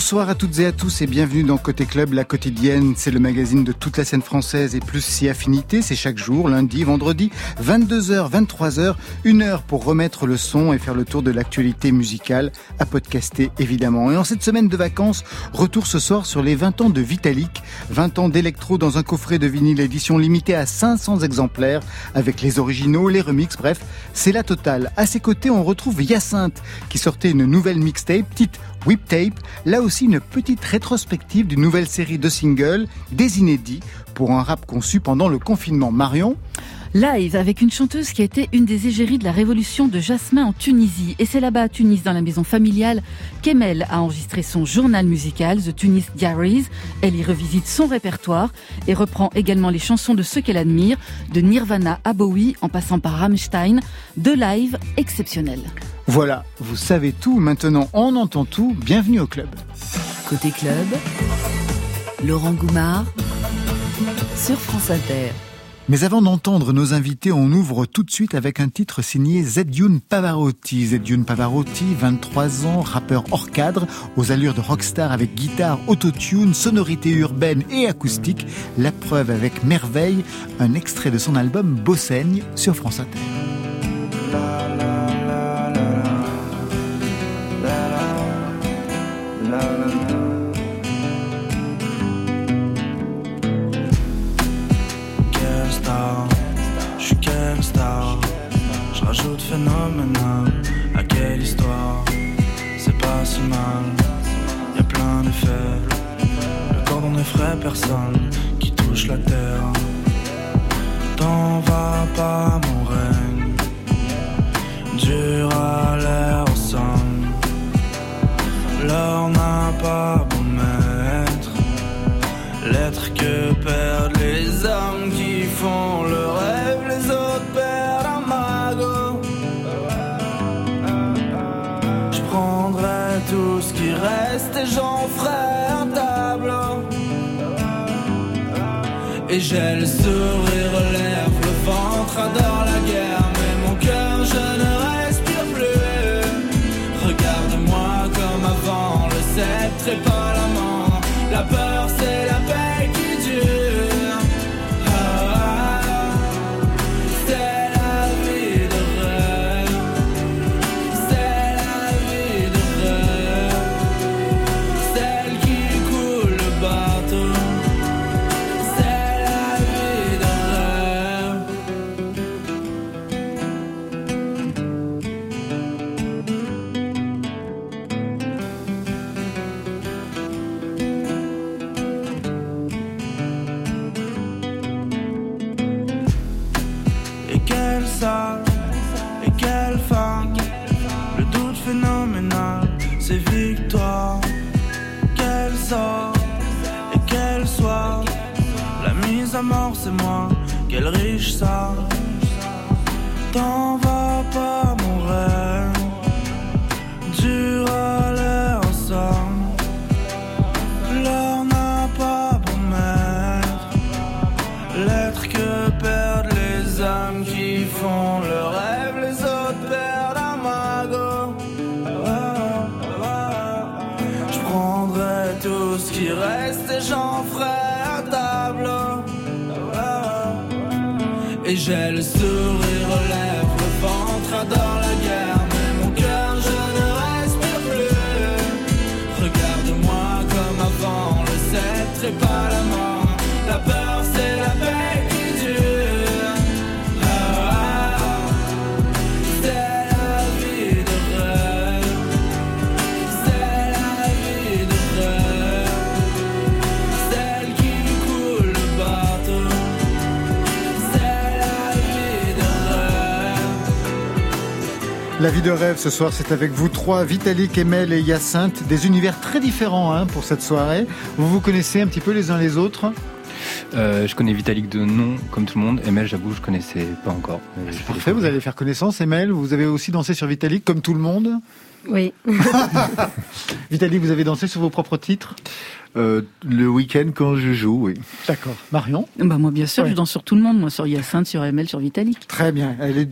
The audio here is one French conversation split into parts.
Bonsoir à toutes et à tous et bienvenue dans Côté Club, la quotidienne. C'est le magazine de toute la scène française et plus si affinité. C'est chaque jour, lundi, vendredi, 22h, 23h, une heure pour remettre le son et faire le tour de l'actualité musicale, à podcaster évidemment. Et en cette semaine de vacances, retour ce soir sur les 20 ans de Vitalik, 20 ans d'électro dans un coffret de vinyle édition limitée à 500 exemplaires avec les originaux, les remixes, bref, c'est la totale. À ses côtés, on retrouve Hyacinthe qui sortait une nouvelle mixtape, petite Whip Tape, là aussi une petite rétrospective d'une nouvelle série de singles, des inédits, pour un rap conçu pendant le confinement. Marion Live avec une chanteuse qui a été une des égéries de la révolution de Jasmin en Tunisie. Et c'est là-bas à Tunis, dans la maison familiale, qu'Emel a enregistré son journal musical, The Tunis Diaries. Elle y revisite son répertoire et reprend également les chansons de ceux qu'elle admire, de Nirvana à Bowie en passant par Rammstein, de live exceptionnels. Voilà, vous savez tout, maintenant on entend tout, bienvenue au club. Côté club, Laurent Goumard sur France Inter. Mais avant d'entendre nos invités, on ouvre tout de suite avec un titre signé Zedjun Pavarotti. Zedjun Pavarotti, 23 ans, rappeur hors cadre, aux allures de rockstar avec guitare, autotune, sonorité urbaine et acoustique. La preuve avec merveille, un extrait de son album Bossaigne sur France Inter. Si. Y a plein d'effets. Le cordon n'effraie personne qui touche la terre. T'en va pas, mon règne. Dur à l'air son. L'or n'a pas j'en ferai un tableau. Et j'ai le sourire c'est moi, quel riche ça. T'en vas La vie de rêve ce soir, c'est avec vous trois, Vitalik, Emel et Hyacinthe, des univers très différents hein, pour cette soirée. Vous vous connaissez un petit peu les uns les autres? Euh, je connais Vitalik de nom, comme tout le monde. Emel, j'avoue, je connaissais pas encore. Parfait, vous allez faire connaissance. Emel, vous avez aussi dansé sur Vitalik, comme tout le monde? Oui. Vitalik, vous avez dansé sur vos propres titres? Euh, Le week-end quand je joue, oui. D'accord. Marion? Bah Moi, bien sûr, je danse sur tout le monde. Moi, sur Hyacinthe, sur Emel, sur Vitalik. Très bien. Elle est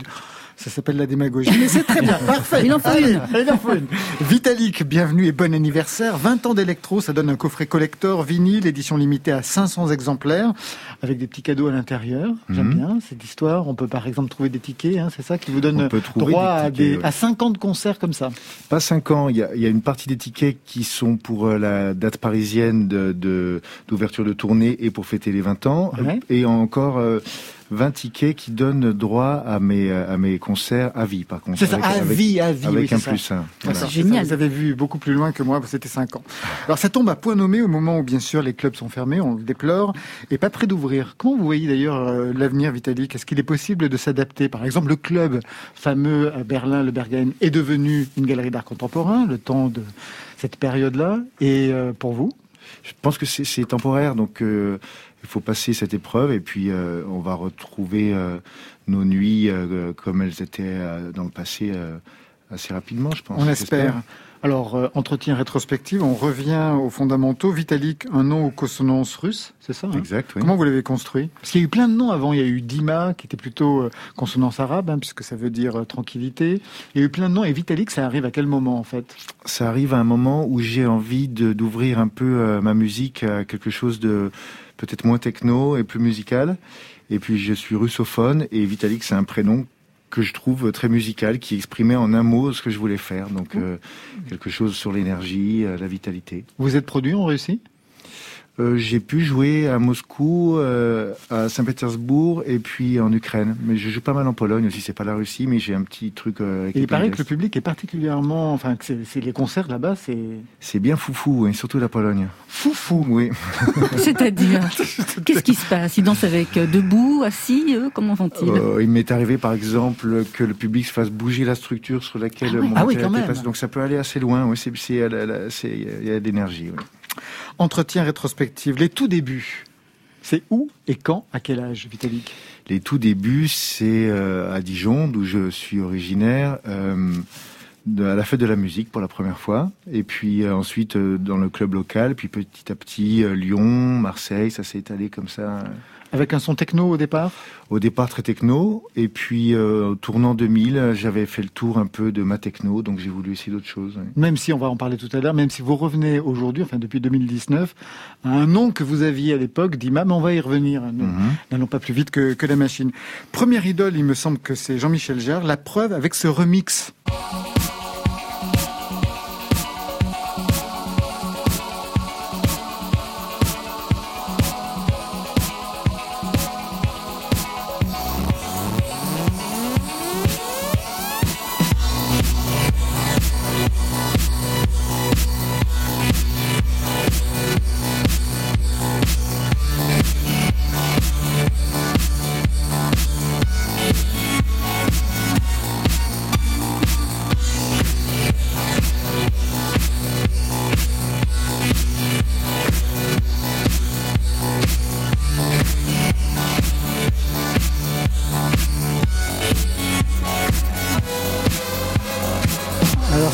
Ça s'appelle la démagogie. Mais c'est très bien, parfait. Il en faut une. il en faut une. Vitalik, bienvenue et bon anniversaire. 20 ans d'électro, ça donne un coffret collector vinyle, édition limitée à 500 exemplaires, avec des petits cadeaux à l'intérieur. J'aime Mhm. bien cette histoire. On peut par exemple trouver des tickets, hein, c'est ça qui vous donne droit des à, des, à 50 concerts comme ça. Pas cinq ans. Il y a, il y a une partie des tickets qui sont pour euh, la date parisienne de de- d'ouverture de, tournée et pour fêter les 20 ans. Ouais. Et encore euh, 20 tickets qui donnent droit à mes, à mes concerts à vie, par contre. C'est ça, Avec- à avec- vie, à vie. Avec oui, un c'est ça. plus un. Voilà. D'accord, génial. ça, Vous avez vu beaucoup plus loin que moi, c'était 5 ans. Alors ça tombe à point nommé au moment où bien sûr les clubs sont fermés, on le déplore, et pas près d'ouvrir. Comment vous voyez d'ailleurs euh, l'avenir Vitalik? Est-ce qu'il est possible de s'adapter? Par exemple, le club fameux à Berlin, le Berghain, est devenu une galerie d'art contemporain, le temps de cette période-là. Et euh, pour vous? Je pense que c'est c'est temporaire, donc euh, il faut passer cette épreuve et puis euh, on va retrouver euh, nos nuits euh, comme elles étaient dans le passé assez rapidement, je pense. On espère. Alors, entretien rétrospective, on revient aux fondamentaux. Vitalik, un nom aux consonances russes, c'est ça hein? Exact, oui. Comment vous l'avez construit? Parce qu'il y a eu plein de noms avant. Il y a eu Dima, qui était plutôt consonance arabe, hein, puisque ça veut dire tranquillité. Il y a eu plein de noms. Et Vitalik, ça arrive à quel moment, en fait? Ça arrive à un moment où j'ai envie d'ouvrir un peu ma musique à quelque chose de peut-être moins techno et plus musical. Et puis je suis russophone et Vitalik, c'est un prénom que je trouve très musical, qui exprimait en un mot ce que je voulais faire. Donc euh, quelque chose sur l'énergie, euh, la vitalité. Vous êtes produit en Russie Euh, j'ai pu jouer à Moscou, euh, à Saint-Pétersbourg et puis en Ukraine. Mais je joue pas mal en Pologne aussi. C'est pas la Russie, mais j'ai un petit truc euh, avec Et les il paraît que le public est particulièrement... Enfin, que c'est les concerts là-bas, c'est C'est bien foufou, et surtout la Pologne. foufou. Oui. C'est-à-dire, qu'est-ce qui se passe? Ils dansent avec euh, debout, assis, eux? Comment font-ils Euh, il m'est arrivé par exemple que le public se fasse bouger la structure sur laquelle Ah oui. mon Ah oui, quand était même. passé. Donc ça peut aller assez loin. Oui, c'est, il y a de l'énergie. oui. Entretien rétrospective, les tout débuts. C'est où et quand, à quel âge, Vitalik? Les tout débuts, c'est euh, à Dijon, d'où je suis originaire, euh, à la fête de la musique pour la première fois. Et puis euh, ensuite dans le club local. Puis petit à petit, Lyon, Marseille, ça s'est étalé comme ça. Avec un son techno au départ? Au départ très techno. Et puis euh, au tournant 2000, j'avais fait le tour un peu de ma techno. Donc j'ai voulu essayer d'autres choses. oui. même si on va en parler tout à l'heure, même si vous revenez aujourd'hui, enfin depuis 2019, à un nom que vous aviez à l'époque, d'Ima, mais on va y revenir. Nous Mhm. n'allons pas plus vite que, que la machine. Première idole, il me semble que c'est Jean-Michel Jarre, la preuve avec ce remix.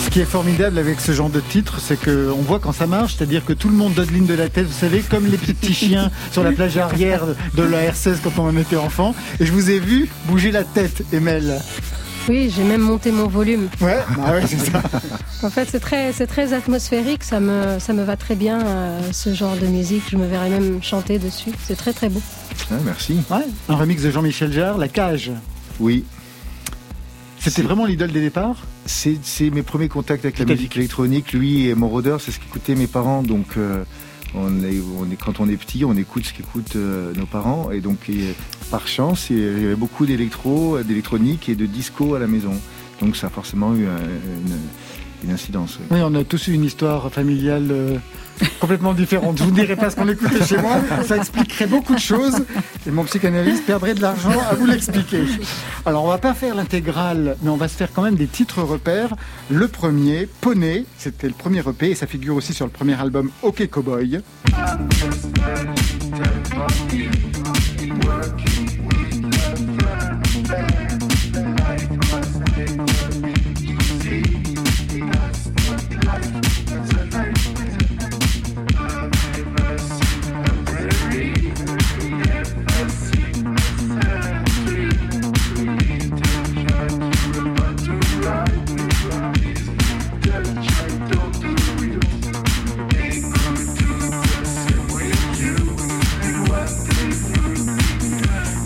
Ce qui est formidable avec ce genre de titre, c'est que on voit quand ça marche, c'est-à-dire que tout le monde dodeline de la tête, vous savez, comme les petits chiens sur la plage arrière de la R16 quand on en était enfant. Et je vous ai vu bouger la tête, Emel. Oui, j'ai même monté mon volume. Ouais, bah ouais, c'est ça. En fait, c'est très, c'est très atmosphérique. Ça me, ça me va très bien euh, ce genre de musique. Je me verrais même chanter dessus. C'est très très beau. Ah, merci. Ouais, un remix de Jean-Michel Jarre, La Cage. Oui. C'était vraiment l'idole des départs C'est, mes premiers contacts avec la musique électronique. Lui et mon rôdeur, c'est ce qu'écoutaient mes parents. Donc, euh, on est, on est, quand on est petit, on écoute ce qu'écoutent euh, nos parents. Et donc, et, par chance, il y avait beaucoup d'électro, d'électronique et de disco à la maison. Donc, ça a forcément eu un- une, incidence. oui. Oui, on a tous eu une histoire familiale euh, complètement différente. Je vous dirai pas ce qu'on écoutait chez moi, ça expliquerait beaucoup de choses et mon psychanalyste perdrait de l'argent à vous l'expliquer. Alors, on va pas faire l'intégrale, mais on va se faire quand même des titres repères. Le premier, Poney, c'était le premier EP et ça figure aussi sur le premier album OK Cowboy.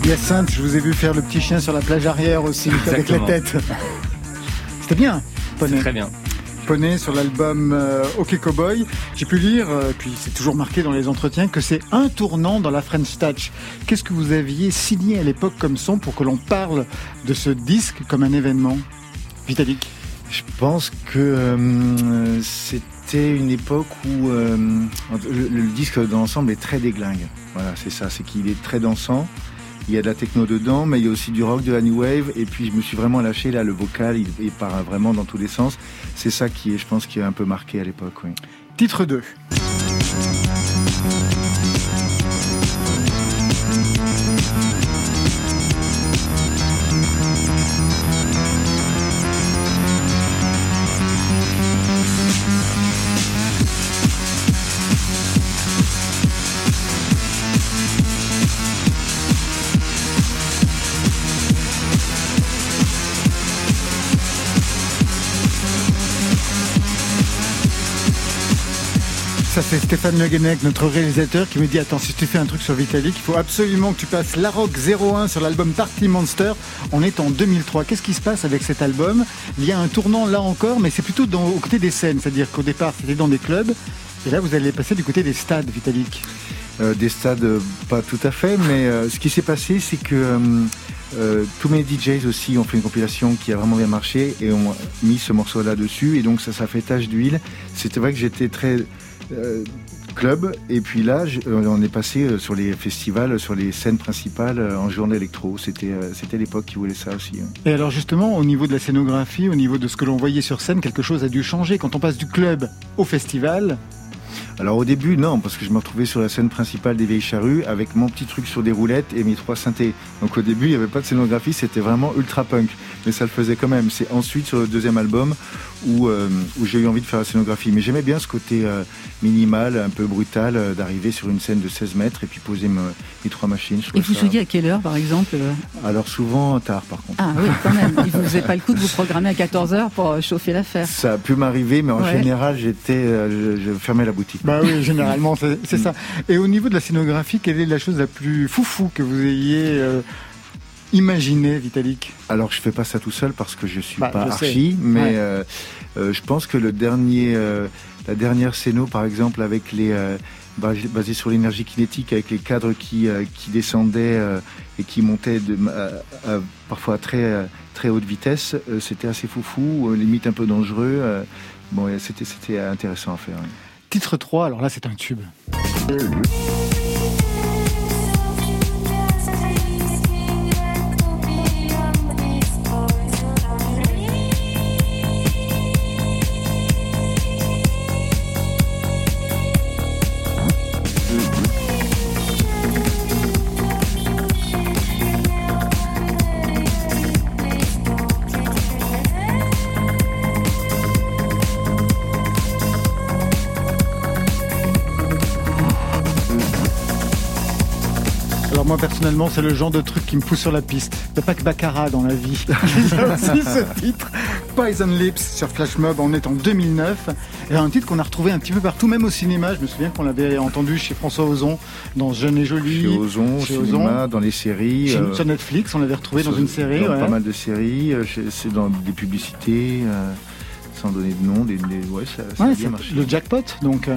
Hyacinthe, je vous ai vu faire le petit chien sur la plage arrière aussi, avec la tête. C'était bien, Poney. Très bien. Poney sur l'album euh, OK Cowboy. J'ai pu lire, euh, puis c'est toujours marqué dans les entretiens, que c'est un tournant dans la French Touch. Qu'est-ce que vous aviez signé à l'époque comme son pour que l'on parle de ce disque comme un événement Vitalik Je pense que euh, c'était une époque où le, le, disque dans l'ensemble est très déglingue. Voilà, c'est ça, c'est qu'il est très dansant il y a de la techno dedans, mais il y a aussi du rock, de la new wave. Et puis je me suis vraiment lâché là, le vocal, il, part vraiment dans tous les sens. C'est ça qui est, je pense, qui est un peu marqué à l'époque. Titre 2. C'est Stéphane Le notre réalisateur, qui me dit Attends, si tu fais un truc sur Vitalik, il faut absolument que tu passes La Rock 01 sur l'album Party Monster. On est en 2003. Qu'est-ce qui se passe avec cet album? Il y a un tournant là encore, mais c'est plutôt dans, au côté des scènes. C'est-à-dire qu'au départ, c'était dans des clubs. Et là, vous allez passer du côté des stades, Vitalik. Euh, des stades, euh, pas tout à fait, mais euh, ce qui s'est passé, c'est que tous mes DJs aussi ont fait une compilation qui a vraiment bien marché et ont mis ce morceau-là dessus. Et donc, ça, ça fait tache d'huile. C'était vrai que j'étais très euh, club. Et puis là, euh, on est passé euh, sur les festivals, sur les scènes principales en journée électro. C'était l'époque qui voulait ça aussi. Hein. Et alors justement, au niveau de la scénographie, au niveau de ce que l'on voyait sur scène, quelque chose a dû changer. Quand on passe du club au festival, alors au début, non, parce que je me retrouvais sur la scène principale des Vieilles Charrues avec mon petit truc sur des roulettes et mes trois synthés. Donc au début, il n'y avait pas de scénographie, c'était vraiment ultra punk. Mais ça le faisait quand même. C'est ensuite sur le deuxième album où, euh, où j'ai eu envie de faire la scénographie. Mais j'aimais bien ce côté euh, minimal, un peu brutal, euh, d'arriver sur une scène de 16 mètres et puis poser mes trois machines. Et vous jouiez à quelle heure, par exemple Alors souvent tard, par contre. Ah oui, quand même. Il ne faisait pas le coup de vous programmer à 14 heures pour chauffer l'affaire. Ça a pu m'arriver, mais en général, j'étais, je fermais la boutique. Bah oui, généralement, c'est ça. Et au niveau de la scénographie, quelle est la chose la plus foufou que vous ayez euh, imaginé, Vitalik? Alors, je fais pas ça tout seul parce que je suis bah, pas archi, mais euh, euh, je pense que le dernier, la dernière scéno, par exemple, avec les basé sur l'énergie kinétique, avec les cadres qui, qui descendaient et qui montaient de, parfois à très, très haute vitesse, c'était assez foufou, limite un peu dangereux. bon, c'était intéressant à faire. Titre 3, alors là c'est un tube. Moi personnellement, c'est le genre de truc qui me pousse sur la piste. Il n'y a pas que Baccarat dans la vie. Il y a aussi ce titre, Poison Lips sur Flash Mob, on est en 2009. Et un titre qu'on a retrouvé un petit peu partout, même au cinéma. Je me souviens qu'on l'avait entendu chez François Ozon dans Jeune et Jolie. Chez Ozon, chez cinéma, dans les séries. Euh, sur Netflix, on l'avait retrouvé dans une série. Dans Pas mal de séries, euh, c'est dans des publicités, euh, sans donner de nom. Des, ouais, ça, ça a bien marché. Le jackpot, donc.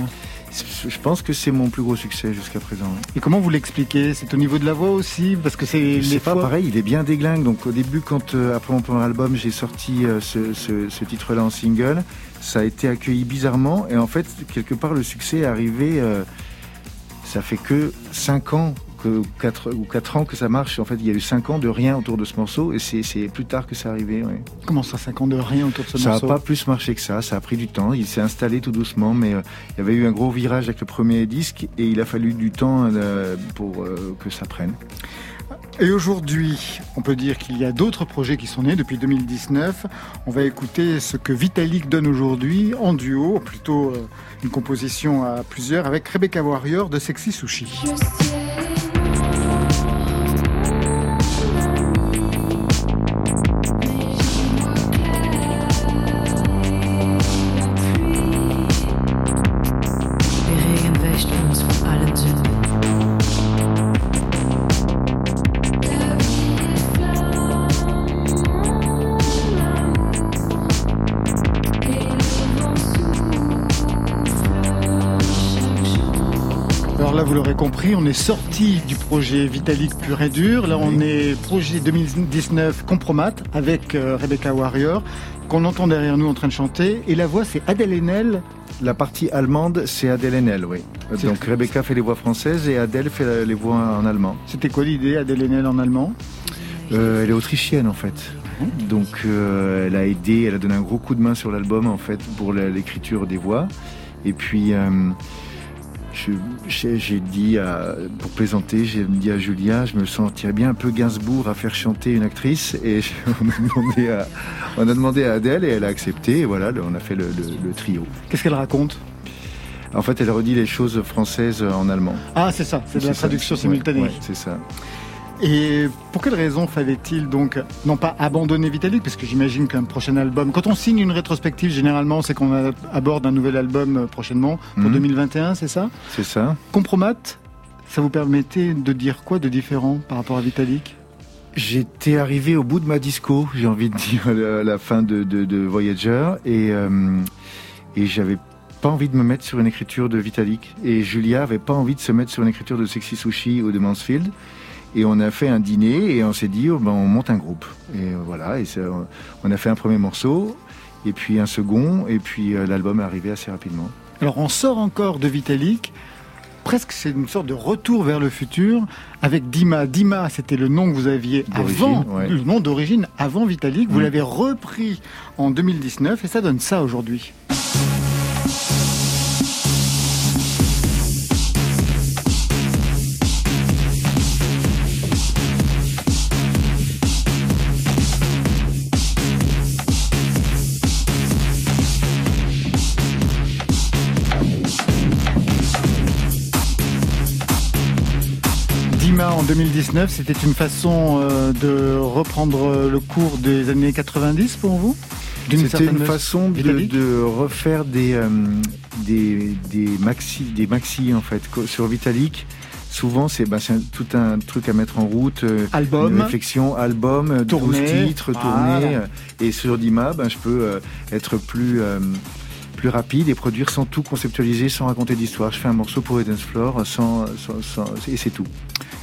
Je pense que c'est mon plus gros succès jusqu'à présent. Et comment vous l'expliquez? C'est au niveau de la voix aussi? Parce que c'est les pas pareil, il est bien déglingue. Donc au début, quand euh, après mon premier album, j'ai sorti euh, ce, titre-là en single, ça a été accueilli bizarrement. Et en fait, quelque part, le succès est arrivé. Euh, ça fait que 5 ans que 4 ou 4 ans que ça marche. En fait, il y a eu 5 ans de rien autour de ce morceau et c'est plus tard que c'est arrivé. Comment ça, 5 ans de rien autour de ce morceau Ça n'a pas plus marché que ça, ça a pris du temps. Il s'est installé tout doucement, mais euh, il y avait eu un gros virage avec le premier disque et il a fallu du temps euh, pour euh, que ça prenne. Et aujourd'hui, on peut dire qu'il y a d'autres projets qui sont nés depuis 2019. On va écouter ce que Vitalik donne aujourd'hui en duo, plutôt une composition à plusieurs, avec Rebecca Warrior de Sexy Sushi. Compris, on est sorti du projet Vitalik pur et dur. Là, on est projet 2019 Compromat avec euh, Rebecca Warrior, qu'on entend derrière nous en train de chanter. Et la voix, c'est Adèle Haenel. La partie allemande, c'est Adèle Haenel, oui. Donc Rebecca fait les voix françaises et Adèle fait les voix en allemand. C'était quoi l'idée, Adèle Haenel en allemand? Euh, Elle est autrichienne, en fait. Mhm. Donc euh, elle a aidé, elle a donné un gros coup de main sur l'album, en fait, pour l'écriture des voix. Et puis... J'ai dit, à, pour plaisanter, j'ai dit à Julia, je me sentirais bien un peu Gainsbourg à faire chanter une actrice. Et on a demandé à, on a demandé à Adèle et elle a accepté. Et voilà, on a fait le, trio. Qu'est-ce qu'elle raconte? En fait, elle redit les choses françaises en allemand. Ah, c'est ça, c'est de la traduction simultanée. c'est ça. Et pour quelle raison fallait-il donc non pas abandonner Vitalik, parce que j'imagine qu'un prochain album, quand on signe une rétrospective, généralement c'est qu'on aborde un nouvel album euh, prochainement pour 2021, mhm. c'est ça? C'est ça. Compromat, ça vous permettait de dire quoi de différent par rapport à Vitalik? J'étais arrivé au bout de ma disco, j'ai envie de dire, à la fin de, Voyager, et, euh, et j'avais pas envie de me mettre sur une écriture de Vitalik. Et Julia avait pas envie de se mettre sur une écriture de Sexy Sushi ou de Mansfield. Et on a fait un dîner et on s'est dit, oh, ben, on monte un groupe. Et voilà, et on a fait un premier morceau, et puis un second, et puis euh, l'album est arrivé assez rapidement. Alors on sort encore de Vitalik, presque c'est une sorte de retour vers le futur avec Dima. Dima, c'était le nom que vous aviez avant, le nom d'origine avant Vitalik. Vous l'avez repris en 2019 et ça donne ça aujourd'hui. 2019, c'était une façon euh, de reprendre le cours des années 90 pour vous? C'était une façon de, refaire des, euh, des, des, maxi, des maxi en fait sur Vitalik. Souvent, c'est bah, tout un truc à mettre en route. Euh, album. réflexion, album, tourner, titres, tourner. Et sur Dima, ben, je peux être plus plus rapide et produire sans tout conceptualiser, sans raconter d'histoire. Je fais un morceau pour Eden's Floor sans, et c'est tout.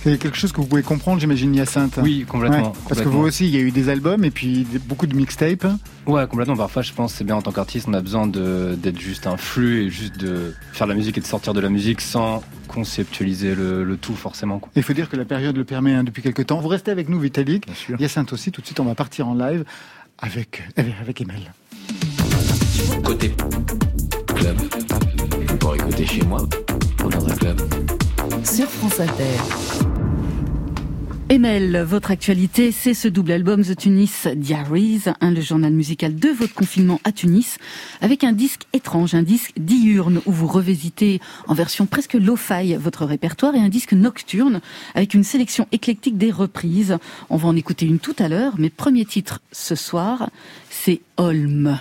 C'est quelque chose que vous pouvez comprendre, j'imagine, Hyacinthe. Oui, complètement, Parce que vous aussi, il y a eu des albums et puis beaucoup de mixtapes. Ouais, complètement. Parfois, je pense c'est bien en tant qu'artiste, on a besoin d'être juste un flux et juste de faire la musique et de sortir de la musique sans conceptualiser le, tout forcément. Il faut dire que la période le permet hein, depuis quelques temps. Vous restez avec nous, Vitalik. Hyacinthe aussi. Tout de suite, on va partir en live avec, avec Emel. Pour écouter chez moi ou dans un club. Sur France Inter. Emel, votre actualité, c'est ce double album The Tunis Diaries, un le journal musical de votre confinement à Tunis, avec un disque étrange, un disque diurne où vous revisitez en version presque lo-fi votre répertoire et un disque nocturne avec une sélection éclectique des reprises. On va en écouter une tout à l'heure, mais premier titre ce soir, c'est Holm.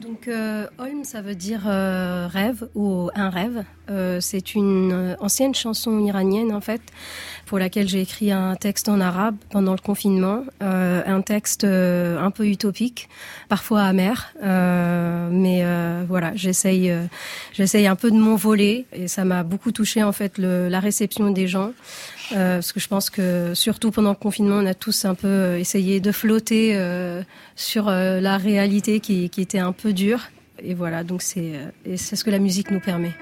Donc euh, ça veut dire euh, rêve ou un rêve. Euh, c'est une ancienne chanson iranienne en fait, pour laquelle j'ai écrit un texte en arabe pendant le confinement, un texte un peu utopique, parfois amer, mais voilà, j'essaye, j'essaye un peu de m'envoler et ça m'a beaucoup touché en fait la réception des gens. Euh, parce que je pense que surtout pendant le confinement, on a tous un peu euh, essayé de flotter euh, sur la réalité qui, qui, était un peu dure. Et voilà, donc c'est ce que la musique nous permet.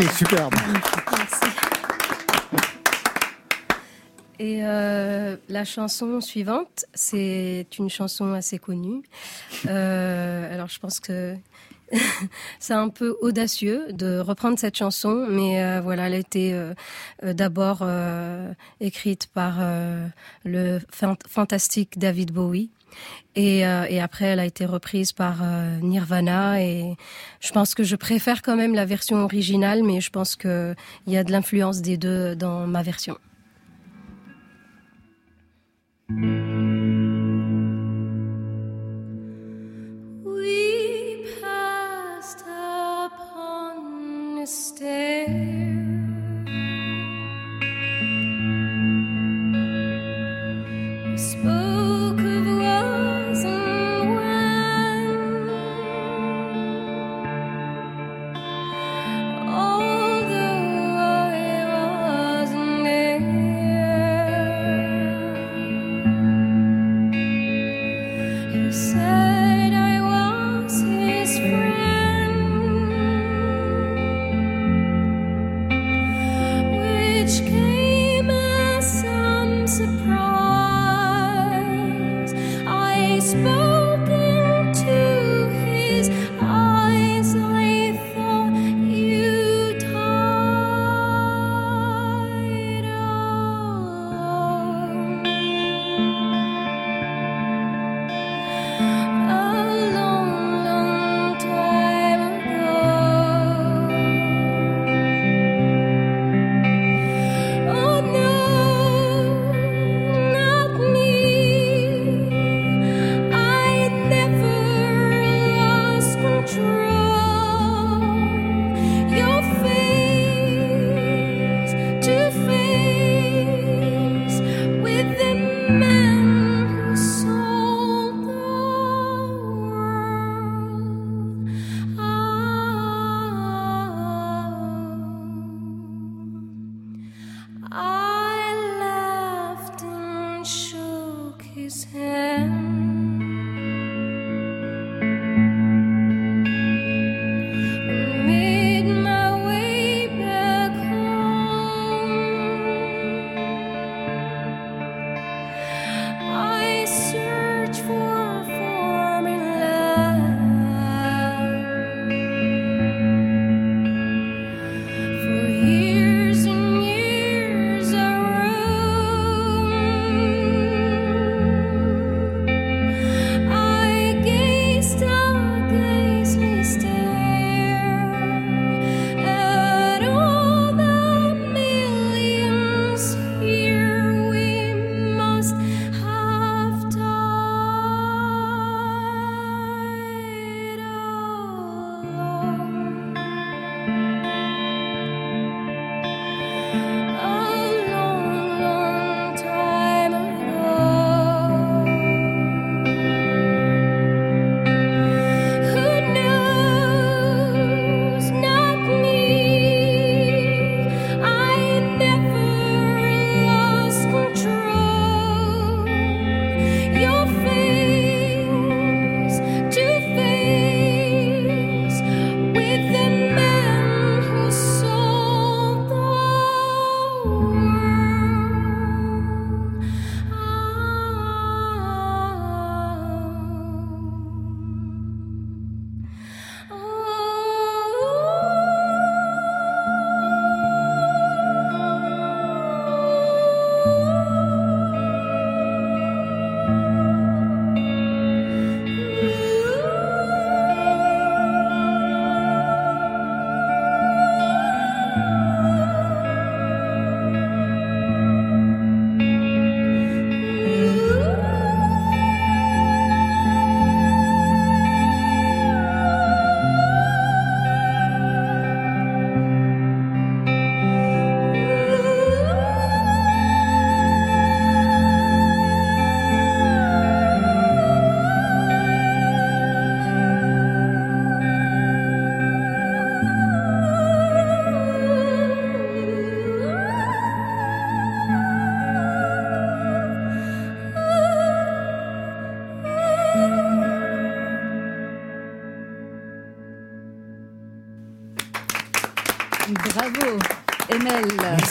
C'est superbe. Et euh, la chanson suivante, c'est une chanson assez connue. Euh, alors je pense que c'est un peu audacieux de reprendre cette chanson, mais euh, voilà, elle a été d'abord écrite par le fan- fantastique David Bowie. Et, euh, et après, elle a été reprise par euh, Nirvana. Et je pense que je préfère quand même la version originale, mais je pense qu'il y a de l'influence des deux dans ma version.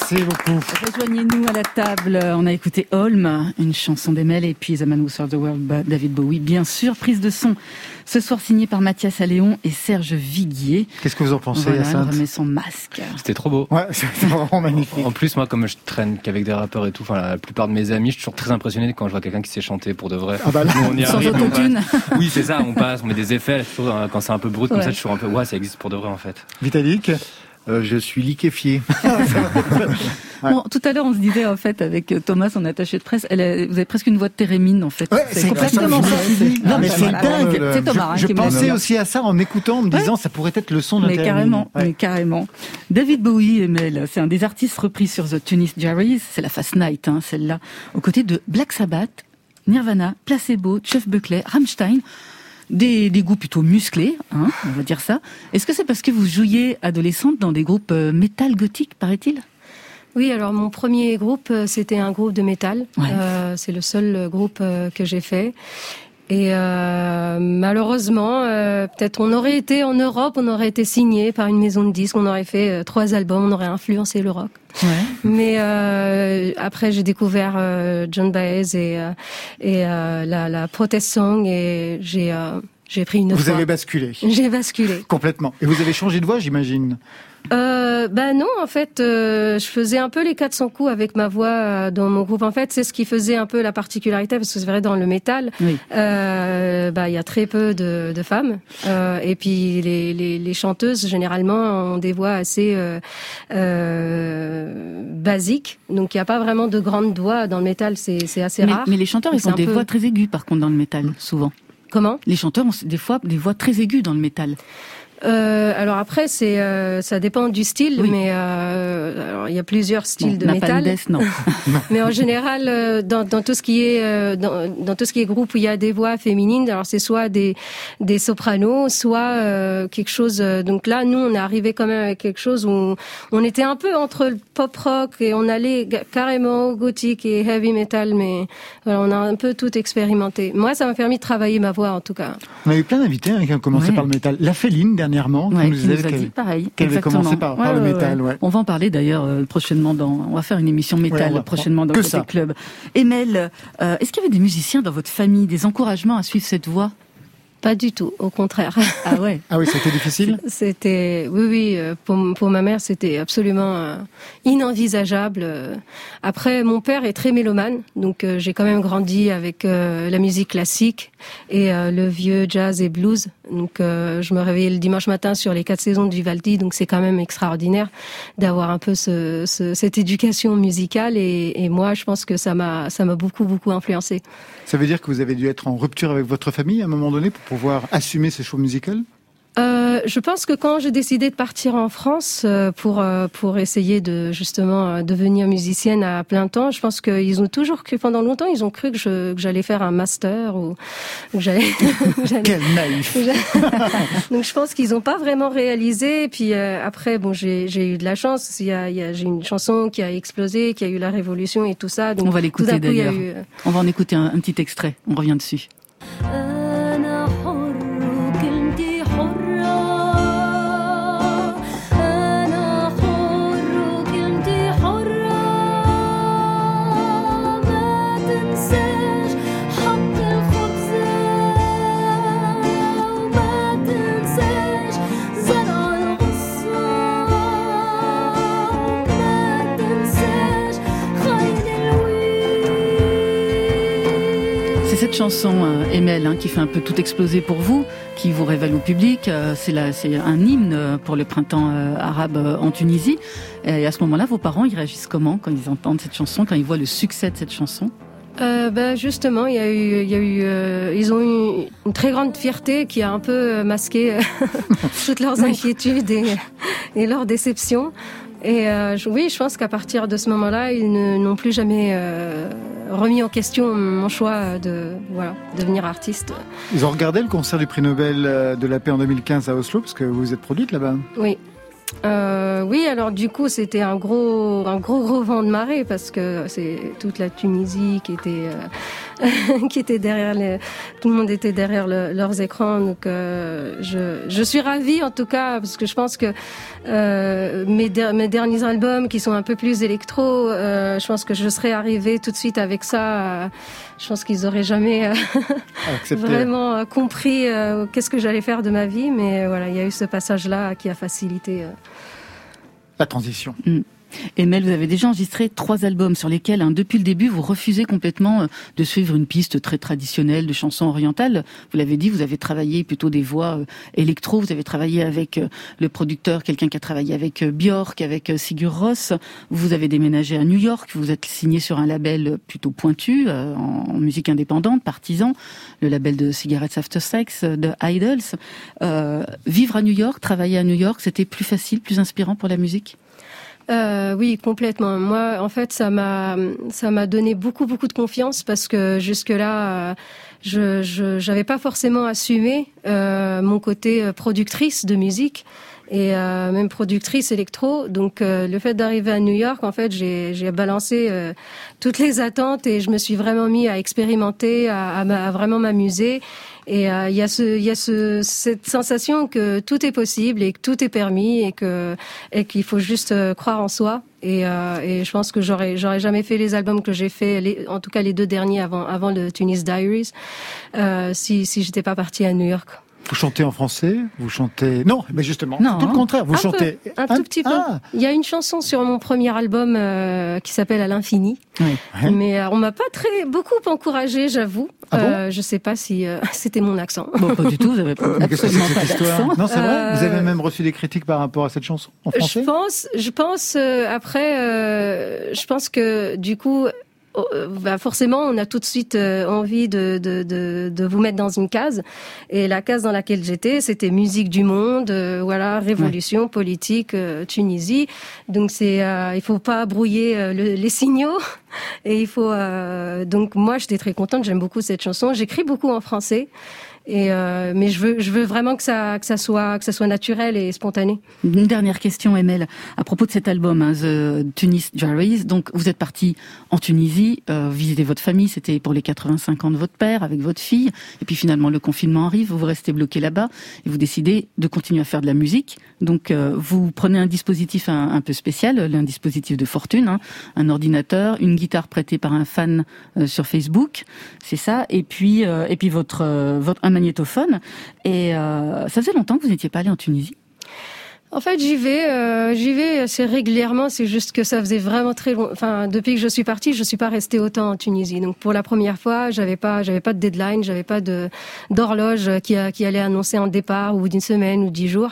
Merci beaucoup. Rejoignez-nous à la table. On a écouté Holm, une chanson d'Emel, et puis The Man Who Sold the World, David Bowie, bien sûr. Prise de son ce soir signée par Mathias Alléon et Serge Viguier. Qu'est-ce que vous en pensez, Voilà, Hyacinthe remet son masque. C'était trop beau. Ouais, c'est vraiment magnifique. En plus, moi, comme je traîne qu'avec des rappeurs et tout, enfin, la plupart de mes amis, je suis toujours très impressionné quand je vois quelqu'un qui sait chanter pour de vrai. Ah bah là, Nous, on y Sans arrive, on. Oui, c'est ça, on passe, on met des effets. toujours, euh, quand c'est un peu brut comme Ouais. ça, je suis toujours un peu, ouais, ça existe pour de vrai, en fait. Vitalik Euh, je suis liquéfié. Ouais. Bon, tout à l'heure, on se disait, en fait, avec euh, Thomas, son attaché de presse, elle a- vous avez presque une voix de Térémine, en fait. Ouais, c'est complètement ça. Non, mais bah, c'est dingue. C'est Thomas hein, Je qui me l'a pensais aussi à ça en écoutant, en me disant ça pourrait être le son d'un Mais carrément, Ouais. mais carrément. David Bowie, Emel, c'est un des artistes repris sur The Tunis Diaries, c'est la Fast Night, hein, celle-là, aux côtés de Black Sabbath, Nirvana, Placebo, Jeff Buckley, Rammstein, des, des goûts plutôt musclés, hein, on va dire ça. Est-ce que c'est parce que vous jouiez adolescente dans des groupes euh, métal gothique, paraît-il? Oui, alors mon premier groupe, euh, c'était un groupe de métal. Ouais. Euh, c'est le seul euh, groupe que j'ai fait. Et euh, malheureusement, euh, peut-être on aurait été en Europe, on aurait été signé par une maison de disques, on aurait fait euh, trois albums, on aurait influencé le rock. Ouais. Mais euh, après, j'ai découvert euh, John Baez et, et euh, la, la protest song et j'ai euh, j'ai pris une Vous voie. avez basculé. J'ai basculé. Complètement. Et vous avez changé de voix, j'imagine. Euh, bah non, en fait, euh, je faisais un peu les 400 coups avec ma voix euh, dans mon groupe. En fait, c'est ce qui faisait un peu la particularité, parce que c'est vrai dans le métal, Oui. euh, bah il y a très peu de, de femmes, euh, et puis les, les, les chanteuses généralement ont des voix assez euh, euh, basiques, donc il n'y a pas vraiment de grandes voix dans le métal, c'est assez Mais, rare. mais les chanteurs, ils ont des peu- voix très aiguës, par contre, dans le métal, souvent. Comment? Les chanteurs ont des fois des voix très aiguës dans le métal. Euh, alors après, c'est euh, ça dépend du style, Oui. mais euh, alors, il y a plusieurs styles Bon, de métal. Death, non. Mais en général, euh, dans, dans tout ce qui est euh, dans, dans tout ce qui est groupe où il y a des voix féminines, alors c'est soit des des sopranos, soit euh, quelque chose. euh, donc là, nous, on est arrivé quand même avec quelque chose où on, était un peu entre le pop rock et on allait carrément au gothique et heavy metal, mais voilà, on a un peu tout expérimenté. Moi, ça m'a permis de travailler ma voix en tout cas. On a eu plein d'invités hein, qui ont commencé Ouais. par le métal. La Féline, dernièrement, Ouais, qui nous qui disait nous a qu'elle- dit pareil. qu'elle avait exactement. commencé par- par le métal, ouais. On va en parler d'ailleurs euh, prochainement dans. On va faire une émission métal prochainement dans ça. Club. Emel, euh, est-ce qu'il y avait des musiciens dans votre famille, des encouragements à suivre cette voie? Pas du tout, au contraire. Ah ouais. Ah oui, c'était difficile? C'était, oui, oui, euh, pour, pour ma mère, c'était absolument euh, inenvisageable. Après, mon père est très mélomane, donc j'ai quand même grandi avec la musique classique et euh, le vieux jazz et blues. Donc, euh, je me réveillais le dimanche matin sur les quatre saisons de Vivaldi, donc c'est quand même extraordinaire d'avoir un peu ce, ce- cette éducation musicale. Et, et moi, je pense que ça m'a, ça m'a beaucoup, beaucoup influencé. Ça veut dire que vous avez dû être en rupture avec votre famille à un moment donné pour pouvoir assumer ces choix musicaux? Euh, je pense que quand j'ai décidé de partir en France euh, pour euh, pour essayer de justement devenir musicienne à plein temps, je pense qu'ils ont toujours cru pendant longtemps, ils ont cru que je que j'allais faire un master ou que j'allais. Quel naïf. Donc je pense qu'ils n'ont pas vraiment réalisé. Puis euh, après, bon, j'ai j'ai eu de la chance. Il y a, a j'ai une chanson qui a explosé, qui a eu la révolution et tout ça. Donc on va l'écouter d'ailleurs. On va en écouter un, petit extrait. On revient dessus. C'est cette chanson, euh, Emel, hein, qui fait un peu tout exploser pour vous, qui vous révèle au public. Euh, c'est un hymne euh, pour le printemps euh, arabe en Tunisie. Et à ce moment-là, vos parents, ils réagissent comment quand ils entendent cette chanson, quand ils voient le succès de cette chanson? Euh, ben justement, il y a eu, il y a eu, euh, ils ont eu une très grande fierté qui a un peu masqué toutes leurs inquiétudes et, et leurs déceptions. Et euh, oui, je pense qu'à partir de ce moment-là, ils n'ont plus jamais remis en question mon choix de voilà devenir artiste. Ils ont regardé le concert du prix Nobel euh, de la paix en 2015 à Oslo, parce que vous êtes produite là-bas. Oui. Euh, oui, alors du coup, c'était un gros, un gros, gros vent de marée parce que c'est toute la Tunisie qui était, euh, qui était derrière les, tout le monde était derrière le- leurs écrans. Donc, euh, je, je suis ravie en tout cas parce que je pense que euh, mes, mes derniers albums qui sont un peu plus électro, euh, je pense que je serais arrivée tout de suite avec ça. euh, je pense qu'ils auraient jamais euh, vraiment euh, compris euh, qu'est-ce que j'allais faire de ma vie, mais voilà, il y a eu ce passage-là qui a facilité. euh, La transition. Emel, vous avez déjà enregistré trois albums sur lesquels, hein, depuis le début, vous refusez complètement euh, de suivre une piste très traditionnelle de chansons orientales. Vous l'avez dit, vous avez travaillé plutôt des voix euh, électro, vous avez travaillé avec euh, le producteur, quelqu'un qui a travaillé avec Björk, avec Sigur Rós. Vous avez déménagé à New York, vous êtes signé sur un label plutôt pointu, en, musique indépendante, partisan, le label de Cigarettes After Sex, de Idols. Euh, vivre à New York, travailler à New York, c'était plus facile, plus inspirant pour la musique? Euh, oui, complètement. Moi, en fait, ça m'a ça m'a donné beaucoup beaucoup de confiance parce que jusque là, je je j'avais pas forcément assumé euh, mon côté euh, productrice de musique et euh, même productrice électro. Donc euh, le fait d'arriver à New York, en fait, j'ai balancé euh, toutes les attentes et je me suis vraiment mis à expérimenter, à, à à vraiment m'amuser. Et euh, il y a ce, y a ce, cette sensation que tout est possible et que tout est permis et que et qu'il faut juste euh, croire en soi. Et, euh, et je pense que j'aurais j'aurais jamais fait les albums que j'ai fait, les, en tout cas les deux derniers avant avant le Tunis Diaries, si si j'étais pas partie à New York. Vous chantez en français Vous chantez Non, mais justement, Non. tout le contraire. Vous Un chantez peu, un tout petit peu. Ah, Il y a une chanson sur mon premier album euh, qui s'appelle À l'infini, Oui. Mais euh, on m'a pas très beaucoup encouragé, j'avoue. Ah bon euh, je sais pas si euh, c'était mon accent. Bon, pas du tout, vous avez pas- mais qu'est-ce que c'est absolument pas cette histoire d'accent. Non, c'est vrai. Vous avez Euh, même reçu des critiques par rapport à cette chanson en français Je pense, je pense euh, après, euh, je pense que du coup, bah forcément, on a tout de suite euh, envie de, de, de, de vous mettre dans une case. Et la case dans laquelle j'étais, c'était musique du monde, euh, voilà, révolution politique, euh, Tunisie. Donc c'est, euh, il faut pas brouiller euh, le- les signaux. Et il faut euh, donc moi, j'étais très contente. J'aime beaucoup cette chanson. J'écris beaucoup en français. Et euh, mais je veux, je veux vraiment que ça, que ça soit, que ça soit naturel et spontané. Une dernière question, Emel, à propos de cet album, hein, The Tunis Diaries. Donc, vous êtes parti en Tunisie, euh, visiter votre famille, c'était pour les 85 ans de votre père, avec votre fille. Et puis finalement, le confinement arrive, vous restez bloqué là-bas et vous décidez de continuer à faire de la musique. Donc, euh, vous prenez un dispositif un, peu spécial, un dispositif de fortune, hein, un ordinateur, une guitare prêtée par un fan euh, sur Facebook, c'est ça. Et puis, euh, et puis votre, euh, votre un magnétophone. Et euh, ça faisait longtemps que vous n'étiez pas allé en Tunisie? En fait, j'y vais, euh, j'y vais assez régulièrement. C'est juste que ça faisait vraiment très long. Enfin, depuis que je suis partie, je suis pas restée autant en Tunisie. Donc, pour la première fois, j'avais pas, j'avais pas de deadline, j'avais pas de d'horloge qui, qui allait annoncer un départ ou d'une semaine ou dix jours.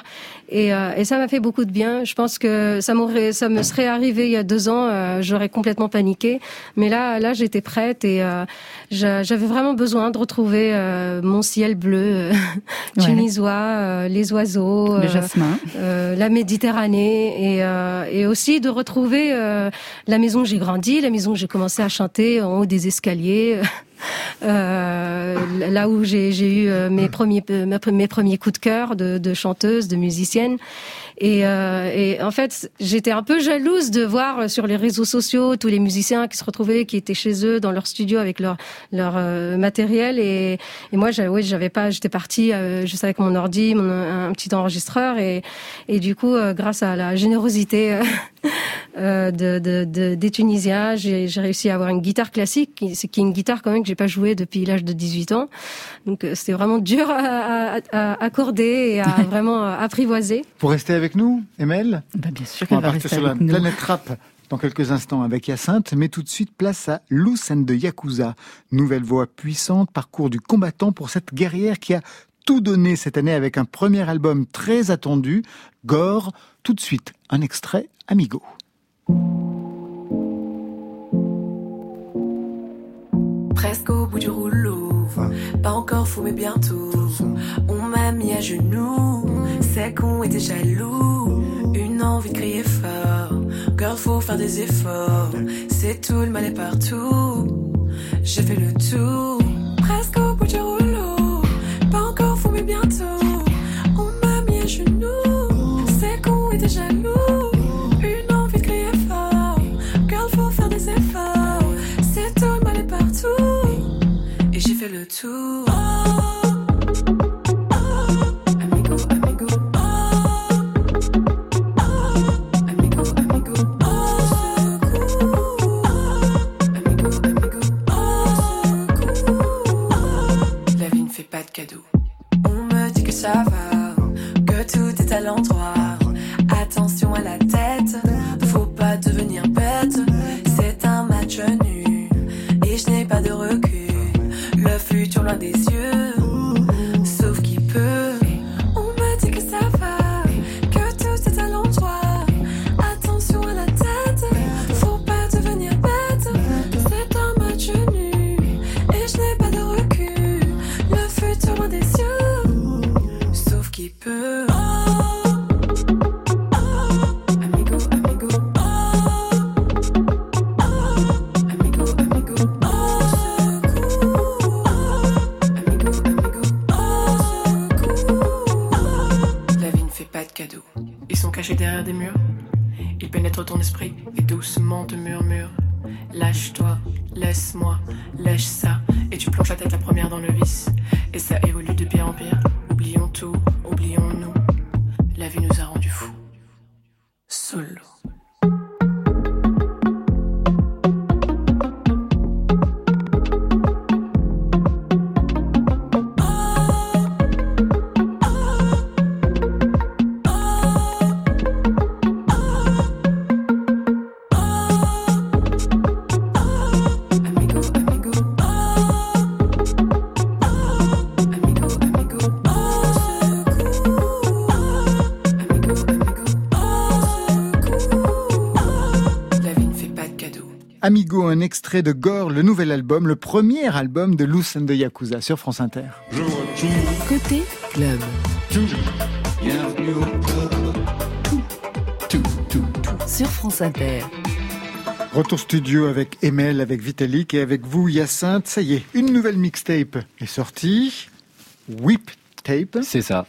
Et, euh, et ça m'a fait beaucoup de bien. Je pense que ça m'aurait, ça me serait arrivé il y a deux ans, euh, j'aurais complètement paniqué. Mais là, là, j'étais prête et euh, j'a- j'avais vraiment besoin de retrouver euh, mon ciel bleu euh, Ouais. tunisois, euh, les oiseaux. Le euh, jasmin. la Méditerranée et, euh, et aussi de retrouver euh, la maison où j'ai grandi, la maison où j'ai commencé à chanter en haut des escaliers, là où j'ai eu euh, mes premiers euh, mes premiers coups de cœur de, de chanteuse, de musicienne. Et, euh, et en fait, j'étais un peu jalouse de voir sur les réseaux sociaux tous les musiciens qui se retrouvaient, qui étaient chez eux dans leur studio avec leur leur euh, matériel. Et, et moi, j'avais, j'avais pas, j'étais partie euh, juste avec mon ordi, mon, un petit enregistreur, et et du coup, euh, grâce à la générosité euh, de, de, de- des Tunisiens, j'ai, réussi à avoir une guitare classique, qui, c'est qui est une guitare quand même que j'ai pas jouée depuis l'âge de 18 ans. Donc euh, c'était vraiment dur à, à- à accorder et à vraiment apprivoiser. Vous restez avec nous, Emel Bah, bien sûr On qu'elle va rester sur la avec nous. planète rap dans quelques instants avec Hyacinthe, mais tout de suite place à and de Yakuza. Nouvelle voix puissante, parcours du combattant pour cette guerrière qui a tout donné cette année avec un premier album très attendu, Gore. Tout de suite, un extrait Amigo. Presque au bout du rouleau, pas encore fou mais bientôt. On m'a mis à genoux, c'est qu'on était jaloux. Une envie de crier fort, girl faut faire des efforts. C'est tout le mal est partout. J'ai fait le tour, Ils pénètrent ton esprit et doucement te murmurent. Lâche-toi, laisse-moi, lâche ça. Et tu plonges la tête la première dans le vice. Et ça évolue de pire en pire. Oublions tout, oublions-nous. La vie nous a rendus fous. Solo. Un extrait de Gore, le nouvel album, le premier album de Loose and the Yakuza sur France Inter. Côté club. Sur France Inter. Retour studio avec Emel, avec Vitalik et avec vous, Hyacinthe. Ça y est, une nouvelle mixtape est sortie. Whip Tape. C'est ça.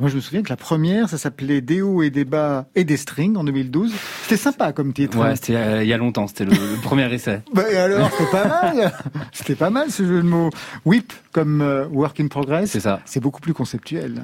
Moi, je me souviens que la première, ça s'appelait Des hauts et des bas et des strings en 2012. C'était sympa comme titre. Ouais, c'était euh, il y a longtemps, c'était le, le premier essai. Bah, et alors, c'était pas mal. C'était pas mal ce jeu de mots. Whip comme euh, work in progress. C'est ça. C'est beaucoup plus conceptuel.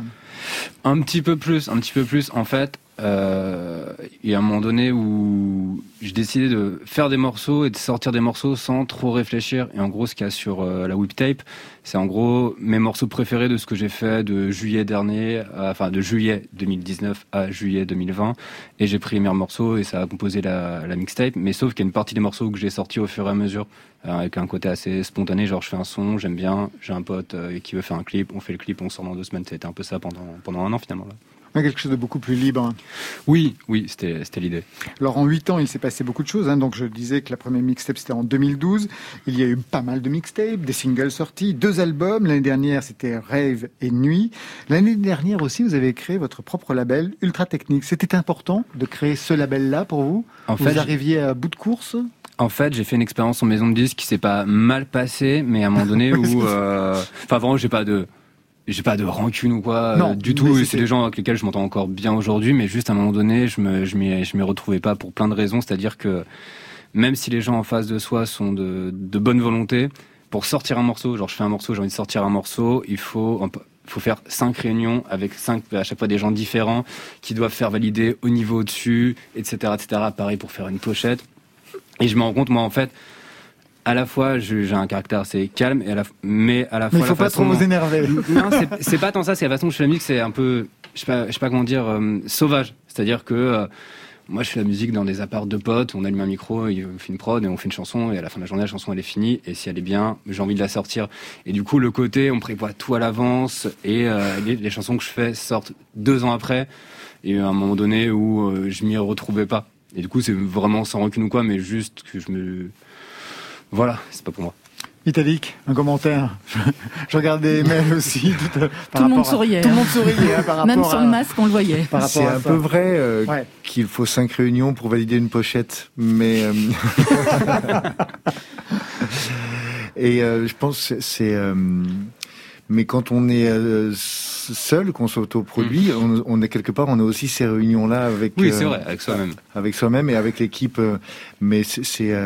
Un petit peu plus, un petit peu plus. En fait, euh, il y a un moment donné où j'ai décidé de faire des morceaux et de sortir des morceaux sans trop réfléchir. Et en gros, ce qu'il y a sur euh, la whip tape, c'est en gros mes morceaux préférés de ce que j'ai fait de juillet dernier, à- enfin de juillet 2019 à juillet 2020. Et j'ai pris les meilleurs morceaux et ça a composé la, mixtape. Mais sauf qu'il y a une partie des morceaux que j'ai sortis au fur et à mesure, euh, avec un côté assez spontané. Genre, je fais un son, j'aime bien, j'ai un pote euh, qui veut faire un clip, on fait le clip, on sort dans deux semaines. C'était un peu ça pendant, pendant un an finalement. Quelque chose de beaucoup plus libre. Oui, oui, c'était l'idée. Alors en 8 ans, il s'est passé beaucoup de choses. hein. Donc je disais que la première mixtape c'était en 2012. Il y a eu pas mal de mixtapes, des singles sortis, deux albums. L'année dernière c'était Rave et Nuit. L'année dernière aussi, vous avez créé votre propre label Ultra Technique. C'était important de créer ce label-là pour vous? En vous fait, arriviez à bout de course? En fait, j'ai fait une expérience en maison de disques qui s'est pas mal passée, mais à un moment donné où, euh, enfin vraiment, j'ai pas de, j'ai pas de rancune ou quoi Non, euh, du mais tout. C'est des gens avec lesquels je m'entends encore bien aujourd'hui, mais juste à un moment donné, je me, je m'y, je m'y retrouvais pas pour plein de raisons. C'est-à-dire que même si les gens en face de soi sont de, de bonne volonté, pour sortir un morceau, genre je fais un morceau, j'ai envie de sortir un morceau, il faut faut faire cinq réunions avec cinq à chaque fois des gens différents qui doivent faire valider au niveau au-dessus, etc., etc. Pareil pour faire une pochette. Et je me rends compte, moi, en fait, à la fois, j'ai un caractère assez calme, et à la, mais à la fois, Mais il faut la pas façon trop vous énerver. non, c'est- c'est pas tant ça, c'est la façon dont je fais la musique, c'est un peu, je sais pas, je sais pas comment dire, euh, sauvage. C'est-à-dire que euh, moi, je fais la musique dans des apparts de potes, on allume un micro, il- on fait une prod et on fait une chanson, et à la fin de la journée, la chanson elle est finie, et si elle est bien, j'ai envie de la sortir. Et du coup, le côté, on prévoit tout à l'avance, et euh, les, les chansons que je fais sortent deux ans après, et à un moment donné où euh, je m'y retrouvais pas. Et du coup, c'est vraiment sans rancune ou quoi, mais juste que je me, voilà, c'est pas pour moi. Vitalik, un commentaire. Je, je regardais les mails aussi. Tout, euh, par Tout le monde à- souriait. Tout le monde souriait hein, par rapport Même sur le masque, on le voyait. C'est un ça. peu vrai euh, Ouais. qu'il faut cinq réunions pour valider une pochette, mais euh, et euh, je pense que c'est euh, mais quand on est seul, qu'on s'autoproduit, on, on est quelque part, on a aussi ces réunions là avec Oui, euh, c'est vrai, avec soi-même. avec soi-même et avec l'équipe. euh, mais c'est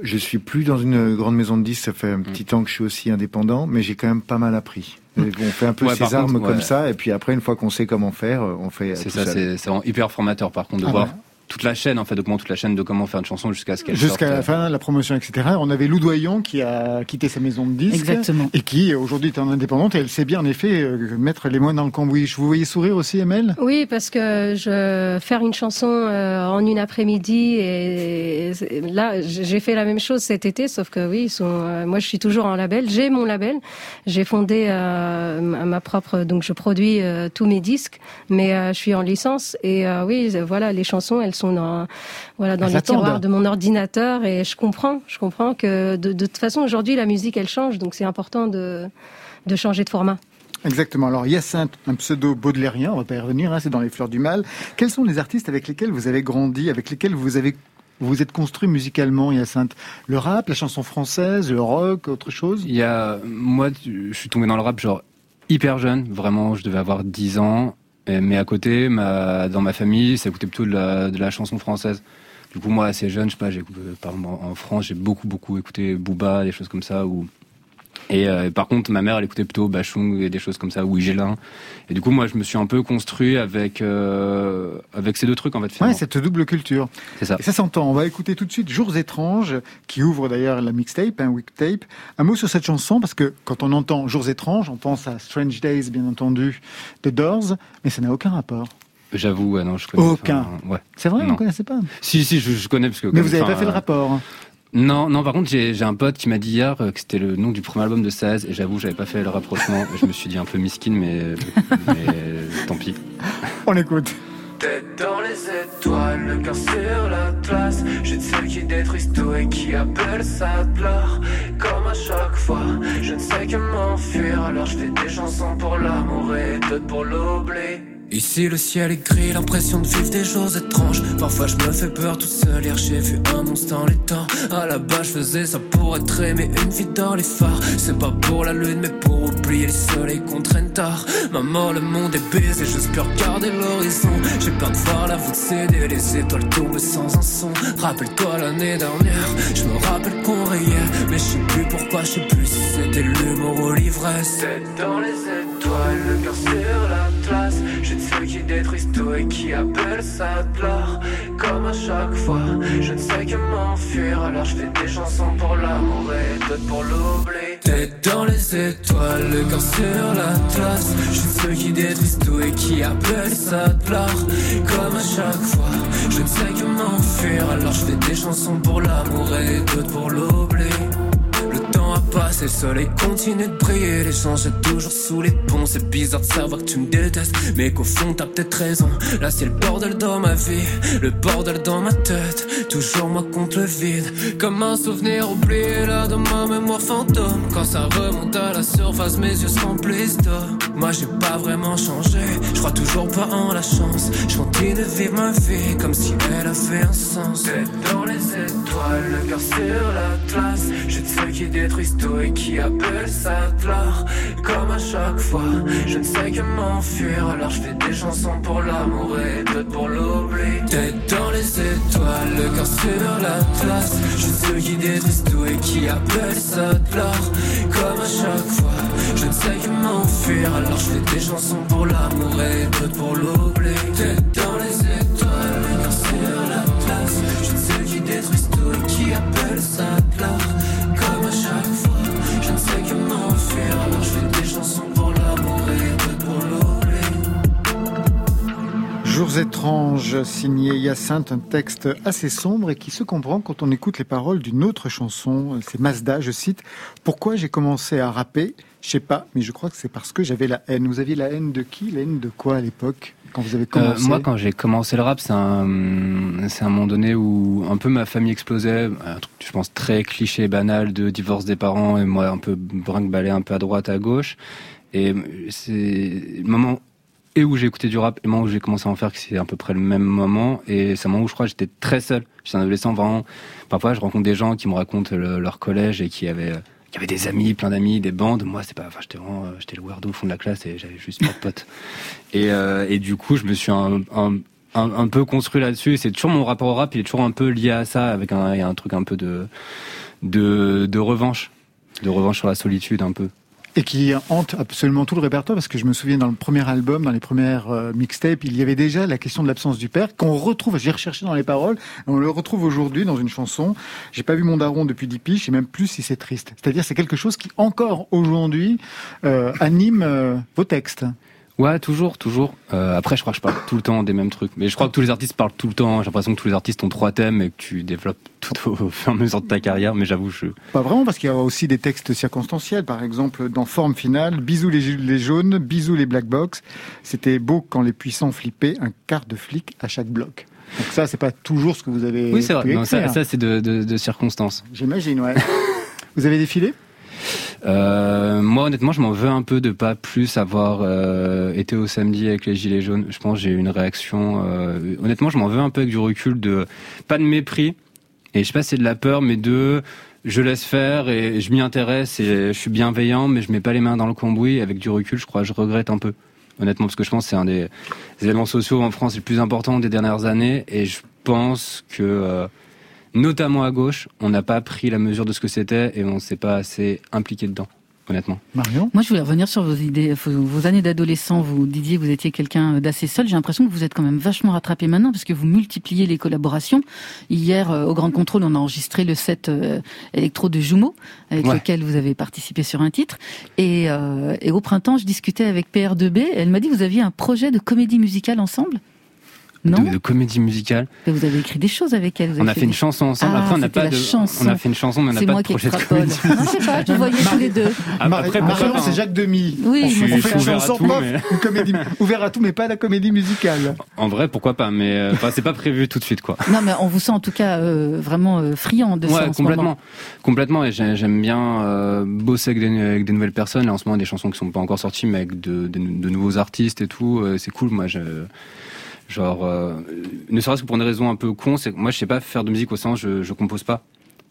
Je suis plus dans une grande maison de disques, ça fait un Mm. petit temps que je suis aussi indépendant, mais j'ai quand même pas mal appris. Et On fait un peu Ouais, ses armes comme ça, et puis après, une fois qu'on sait comment faire, on fait. C'est ça, c'est hyper formateur par contre de Ah voir ouais. Toute la chaîne en fait, de comment toute la chaîne de comment faire une chanson jusqu'à ce qu'elle Jusqu'à la fin, la promotion, etc. On avait Lou Doyon qui a quitté sa maison de disques. Exactement. Et qui aujourd'hui est en indépendante et elle sait bien en effet euh, mettre les moines dans le cambouis. Je vous voyais sourire aussi, Emel? Oui, parce que je faire une chanson euh, en une après-midi et, là j'ai fait la même chose cet été, sauf que oui, ils sont, euh, moi je suis toujours en label, j'ai mon label, j'ai fondé euh, ma ma propre, donc je produis euh, tous mes disques, mais euh, je suis en licence et euh, oui, voilà, les chansons elles sont dans voilà dans Elles les attendent. tiroirs de mon ordinateur et je comprends, je comprends que de, de toute façon aujourd'hui la musique elle change, donc c'est important de de changer de format. Exactement. Alors Hyacinthe, un pseudo baudelairien, on va pas y revenir, hein, c'est dans les fleurs du mal. Quels sont les artistes avec lesquels vous avez grandi, avec lesquels vous avez vous vous êtes construit musicalement, Hyacinthe? Le rap, la chanson française, le rock, autre chose? Il y a moi je suis tombé dans le rap genre hyper jeune, vraiment je devais avoir 10 ans Mais à côté ma dans ma famille, ça écoutait plutôt de la, de la chanson française. Du coup moi assez jeune, je sais pas, j'ai par exemple en en France, j'ai beaucoup beaucoup écouté Booba, des choses comme ça ou et euh, par contre, ma mère, elle écoutait plutôt Bachung et des choses comme ça, ou Igelin. Et du coup, moi, je me suis un peu construit avec euh, avec ces deux trucs en fait. Ouais, Finalement. cette double culture. c'est ça. Et ça s'entend. On va écouter tout de suite Jours étranges, qui ouvre d'ailleurs la mixtape, un week tape. Un mot sur cette chanson, parce que quand on entend Jours étranges, on pense à Strange Days, bien entendu, de Doors, mais ça n'a aucun rapport. J'avoue, ouais, non, je connais. Aucun. enfin, ouais. C'est vrai, Non. vous ne connaissez pas Si, si, je, je connais parce que. Mais vous n'avez pas fait le euh, rapport. Non, non. Par contre, j'ai j'ai un pote qui m'a dit hier euh, que c'était le nom du premier album de 16 et j'avoue, j'avais pas fait le rapprochement. je me suis dit un peu miskin, mais, mais tant pis. On écoute. Tête dans les étoiles, le cœur sur l'atlas. Je de ceux qui détruisent tout et qui appellent ça de l'art. Comme à chaque fois, je ne sais que m'enfuir. Alors je fais des chansons pour l'amour et d'autres pour l'oubli. Ici le ciel est gris, l'impression de vivre des choses étranges. Parfois je me fais peur tout seul, hier j'ai vu un monstre dans les temps. À la base je faisais ça pour être aimé, une vie dans les phares. C'est pas pour la lune mais pour oublier le soleil qu'on traîne tard. Maman le monde est baisé, j'espère regarder l'horizon. J'ai peur de voir la voûte céder, les étoiles tomber sans un son. Rappelle-toi l'année dernière, je me rappelle qu'on rayait, mais je sais plus pourquoi, je sais plus si c'était l'humour ou l'ivresse. Tête dans les étoiles, le cœur sur l'atlas. Je de ceux qui détruisent tout et qui appellent ça de. Comme à chaque fois, je ne sais que m'enfuir. Alors je fais des chansons pour l'amour et d'autres pour l'oubli. Tête dans les étoiles, le cœur sur l'atlas. Je de ceux qui détruisent tout et qui appellent ça de l'art. Comme à chaque fois, je ne sais que m'enfuir. Alors je fais des chansons pour l'amour et d'autres pour l'oubli. Passé, le soleil continue de briller. Les gens jettent toujours sous les ponts. C'est bizarre de savoir que tu me détestes, mais qu'au fond t'as peut-être raison. Là c'est le bordel dans ma vie, le bordel dans ma tête. Toujours moi contre le vide, comme un souvenir oublié là dans ma mémoire fantôme. Quand ça remonte à la surface, mes yeux se remplissent d'eau. Moi j'ai pas vraiment changé, je crois toujours pas en la chance. Je continue de vivre ma vie comme si elle avait un sens. Tête dans les étoiles, le cœur sur l'atlas. Je de ceux qui détruisent tout et qui appellent ça de. Comme à chaque fois, je ne sais que m'enfuir. Alors je fais des chansons pour l'amour et d'autres pour l'oubli. Tête dans les étoiles, le cœur sur l'atlas. Je de ceux qui détruisent tout et qui appellent ça de. Comme à chaque fois, je ne sais que m'enfuir. Alors je fais des chansons pour l'amour et d'autres pour l'oubli. Tête dans les étoiles, le cœur sur l'atlas. Je de ceux qui détruisent tout et qui appellent ça l'art. Comme à chaque fois, je ne sais que m'enfuir. Alors je fais des chansons pour l'amour et d'autres pour l'oubli. Jours étranges, signé Hyacinthe, un texte assez sombre et qui se comprend quand on écoute les paroles d'une autre chanson. C'est Mazda, je cite. Pourquoi j'ai commencé à rapper Je sais pas, mais je crois que c'est parce que j'avais la haine. Vous aviez la haine de qui? La haine de quoi à l'époque? Quand vous avez Euh, commencé? moi, quand j'ai commencé le rap, c'est un, c'est un moment donné où un peu ma famille explosait. Un truc, je pense, très cliché, banal de divorce des parents et moi un peu brinque-ballé un peu à droite, à gauche. Et c'est le moment et où j'ai écouté du rap et le moment où j'ai commencé à en faire, que c'est à peu près le même moment. Et c'est un moment où je crois que j'étais très seul. J'étais un adolescent vraiment. Parfois, je rencontre des gens qui me racontent le- leur collège et qui avaient, qui avaient des amis, plein d'amis, des bandes. Moi, c'est pas, enfin, j'étais vraiment, euh, j'étais le weirdo au fond de la classe et j'avais juste pas de potes. Et, euh, et du coup, je me suis un, un- un, un peu construit là-dessus. C'est toujours mon rapport au rap, il est toujours un peu lié à ça, avec un, il y a un truc un peu de, de, de revanche, de revanche sur la solitude un peu. Et qui hante absolument tout le répertoire, parce que je me souviens dans le premier album, dans les premières euh, mixtapes, il y avait déjà la question de l'absence du père, qu'on retrouve, j'ai recherché dans les paroles, on le retrouve aujourd'hui dans une chanson. J'ai pas vu mon daron depuis 10 piges, et même plus si c'est triste. C'est-à-dire, c'est quelque chose qui, encore aujourd'hui, euh, anime euh, vos textes. Ouais, toujours, toujours. Euh, après, je crois que je parle tout le temps des mêmes trucs. Mais je crois que tous les artistes parlent tout le temps. J'ai l'impression que tous les artistes ont trois thèmes et que tu développes tout au, fur et à mesure de ta carrière. Mais j'avoue, je... Pas vraiment, parce qu'il y a aussi des textes circonstanciels. Par exemple, dans Forme Finale, Bisous les, jaunes, Bisous les black box. C'était beau quand les puissants flippaient, un quart de flic à chaque bloc. Donc ça, c'est pas toujours ce que vous avez Oui, c'est vrai. Non, ça c'est de, de, de circonstances. J'imagine, ouais. vous avez défilé? Euh, moi, honnêtement, je m'en veux un peu de pas plus avoir euh, été au samedi avec les gilets jaunes. Je pense j'ai eu une réaction. euh, honnêtement, je m'en veux un peu avec du recul, de pas de mépris. Et je sais pas c'est de la peur, mais de je laisse faire et je m'y intéresse et je suis bienveillant, mais je mets pas les mains dans le cambouis. Avec du recul, je crois, je regrette un peu. Honnêtement, parce que je pense que c'est un des, des éléments sociaux en France les plus importants des dernières années, et je pense que euh, notamment à gauche, on n'a pas pris la mesure de ce que c'était et on s'est pas assez impliqué dedans, honnêtement. Marion? Moi, je voulais revenir sur vos idées, vos, vos années d'adolescent. Vous disiez que vous étiez quelqu'un d'assez seul. J'ai l'impression que vous êtes quand même vachement rattrapé maintenant parce que vous multipliez les collaborations. Hier, euh, au Grand Contrôle, on a enregistré le set euh, électro de Jumeau, avec Ouais. lequel vous avez participé sur un titre. Et, euh, et au printemps, je discutais avec PR2B. Elle m'a dit que vous aviez un projet de comédie musicale ensemble? Non de, de comédie musicale. Mais Vous avez écrit des choses avec elle. vous On a fait une des- chanson ensemble. Ah, Après, on n'a pas la de, chanson. on a fait une chanson, mais on n'a pas de projet de comédie. Non, je sais pas, je voyais tous les deux. Ah, après, Marion, pas, c'est hein. Jacques Demy. Oui, on, fait- suis on fait une chanson tout, pop, mais- une comédie, ouvert à tout, mais pas à la comédie musicale. En vrai, pourquoi pas Mais euh, enfin, c'est pas prévu tout de suite, quoi. Non, mais on vous sent en tout cas euh, vraiment euh, friand de ça. Complètement, complètement. Et j'ai- j'aime bien euh, bosser avec des, avec des nouvelles personnes. Là, en ce moment, des chansons qui sont pas encore sorties, mais avec de, de, de nouveaux artistes et tout. euh, c'est cool. Moi, je, genre, euh, ne serait-ce que pour une raison un peu con, c'est que moi, je sais pas faire de musique au sens, je, je compose pas.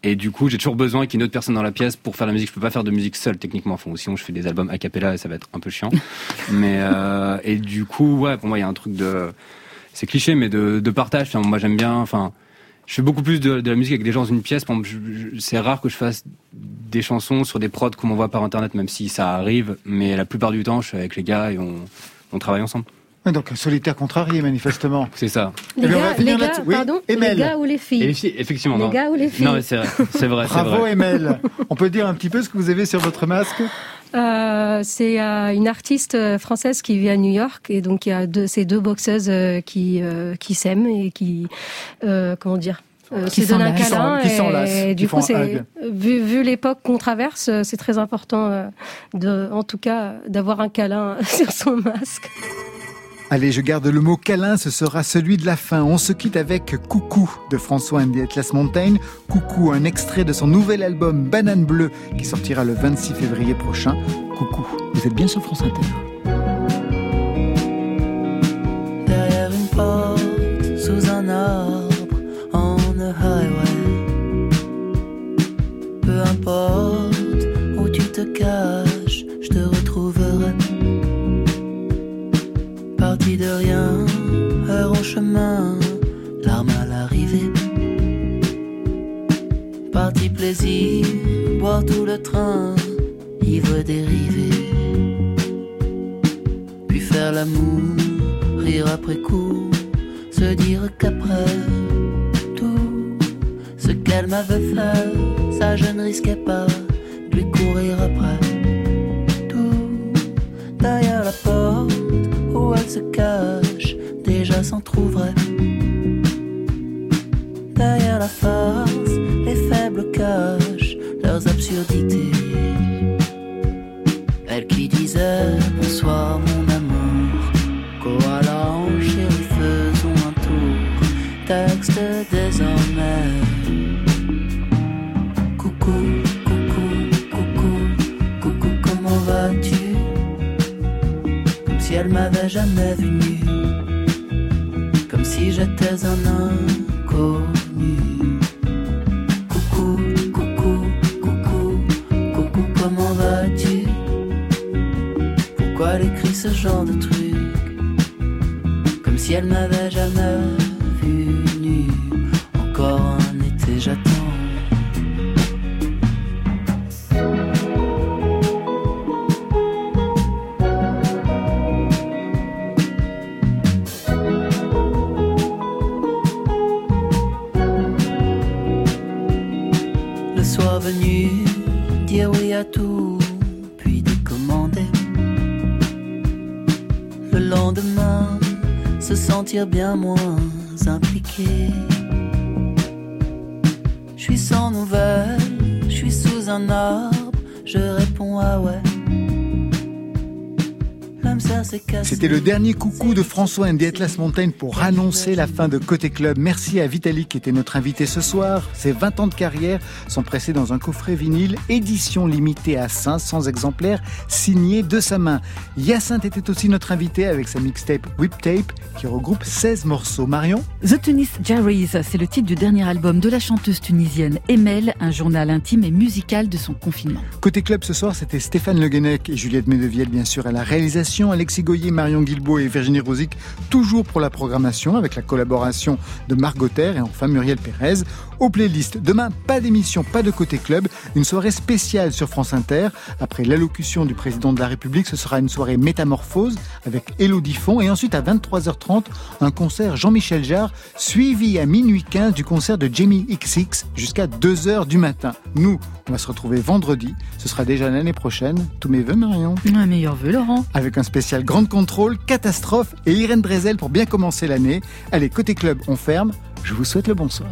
Et du coup, j'ai toujours besoin qu'il y ait une autre personne dans la pièce pour faire la musique. Je peux pas faire de musique seul, techniquement. Enfin, ou sinon, je fais des albums a cappella et ça va être un peu chiant. mais euh, et du coup, ouais, pour moi, il y a un truc de, c'est cliché, mais de, de partage. Enfin, moi, j'aime bien. Enfin, je fais beaucoup plus de, de la musique avec des gens dans une pièce. C'est rare que je fasse des chansons sur des prods qu'on m'envoie par internet, même si ça arrive. Mais la plupart du temps, je suis avec les gars et on, on travaille ensemble. Donc, solitaire contrarié, manifestement. C'est ça. Les Eh on les gars. Oui, pardon, Emel. les gars ou les Et filles les filles, effectivement. Les non. gars ou les filles Non, mais c'est vrai, c'est vrai, Bravo, vrai. Emel. On peut dire un petit peu ce que vous avez sur votre masque Euh, C'est euh, une artiste euh, française qui vit à New York et donc il y a deux, ces deux boxeuses euh, qui euh, qui s'aiment et qui euh, comment dire euh, Qui se donnent un s'enlacent. câlin Qui et du coup c'est vu, vu l'époque qu'on traverse c'est très important euh, de en tout cas d'avoir un câlin sur son masque. Allez, je garde le mot câlin, ce sera celui de la fin. On se quitte avec Coucou de François and Atlas Mountain. Coucou, un extrait de son nouvel album Banane Bleue qui sortira le 26 février prochain. Coucou, vous êtes bien sur France Inter. Heure en chemin, larmes à l'arrivée. Parti plaisir, boire tout le train, ivre dérivé. Puis faire l'amour, rire après coup, se dire qu'après tout ce qu'elle m'avait fait, ça je ne risquais pas de lui courir après. Se cache, déjà s'en trouverait. Derrière la farce, les faibles cachent leurs absurdités. Elle qui disait bonsoir mon amour, Comme si elle m'avait jamais vu nu, comme si j'étais un inconnu. Coucou, coucou, coucou, coucou, comment vas-tu? Pourquoi elle écrit ce genre de truc? Comme si elle m'avait jamais sentir bien moins impliqué. Je suis sans nouvelles, je suis sous un arbre, C'était le dernier coucou de François and the Atlas Mountain pour annoncer la fin de Côté Club. Merci à Vitalik qui était notre invité ce soir. Ses 20 ans de carrière sont pressés dans un coffret vinyle, édition limitée à 500 exemplaires, signé de sa main. Hyacinthe était aussi notre invité avec sa mixtape Whip Tape qui regroupe 16 morceaux. Marion? The Tunis Diaries, c'est le titre du dernier album de la chanteuse tunisienne Emel, un journal intime et musical de son confinement. Côté club ce soir, c'était Stéphane Le Guenec et Juliette Medevielle, bien sûr, à la réalisation. Alexis Goyer, Marion Guilbault et Virginie Rosic, toujours pour la programmation, avec la collaboration de Margot Terre et enfin Muriel Pérez. Aux playlists, demain, pas d'émission, pas de Côté Club, une soirée spéciale sur France Inter. Après l'allocution du président de la République, ce sera une soirée métamorphose avec Elodie Font et ensuite à 23h30, un concert Jean-Michel Jarre, suivi à minuit 15 du concert de Jamie XX jusqu'à 2h du matin. Nous, on va se retrouver vendredi. Ce sera déjà l'année prochaine. Tous mes vœux, Marion. Un meilleur vœu, Laurent. Avec un spécial Grande Contrôle, Catastrophe et Irène Drezel pour bien commencer l'année. Allez, côté club, on ferme. Je vous souhaite le bonsoir.